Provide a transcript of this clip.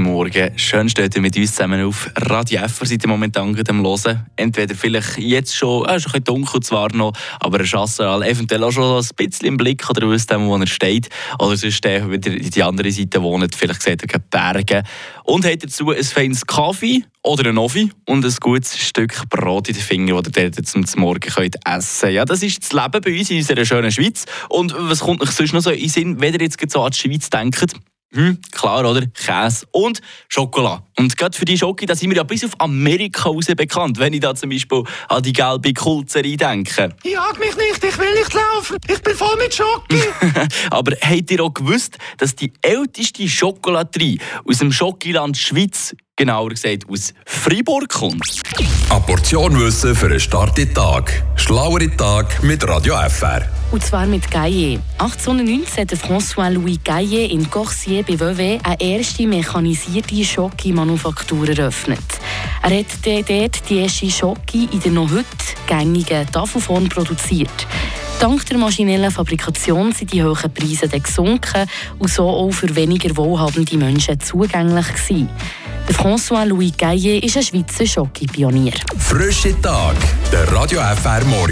Morgen. Schön steht ihr mit uns zusammen auf Radio F. Seid ihr momentan am Hören. Entweder vielleicht jetzt schon, äh, schon ein bisschen dunkel zwar noch, aber ein Chasseral eventuell auch schon ein bisschen im Blick oder wisst, wo er steht. Oder sonst der wieder in die andere Seite wohnt, vielleicht seht ihr Berge. Und habt dazu ein feines Kaffee oder ein Ovi und ein gutes Stück Brot in den Fingern, das ihr zum Morgen könnt essen könnt. Ja, das ist das Leben bei uns in unserer schönen Schweiz. Und was kommt euch sonst noch so in den Sinn, wenn ihr jetzt so an die Schweiz denkt? Hm, klar, oder? Käse und Schokolade. Und gerade für die Schoki, da sind wir ja bis auf Amerika raus bekannt. Wenn ich da zum Beispiel an die gelbe Kulzerei denke. Jag mich nicht, ich will nicht laufen. Ich bin voll mit Schoki. Aber habt ihr auch gewusst, dass die älteste Schokolaterie aus dem Schokiland Schweiz, genauer gesagt aus Freiburg, kommt? Eine Portion Wissen für einen starken Tag. Schlauere Tag mit Radio FR. Und zwar mit Gaillet. 1819 hat François-Louis Gaillet in Corsier bei Vevey eine erste mechanisierte Schoki-Manufaktur eröffnet. Er hat dort die erste Schoki in der noch heute gängigen Tafelform produziert. Dank der maschinellen Fabrikation sind die hohen Preise gesunken und so auch für weniger wohlhabende Menschen zugänglich gewesen. François-Louis Gaillet ist ein Schweizer Schoki-Pionier. Frische Tag, der Radio FR Morgen.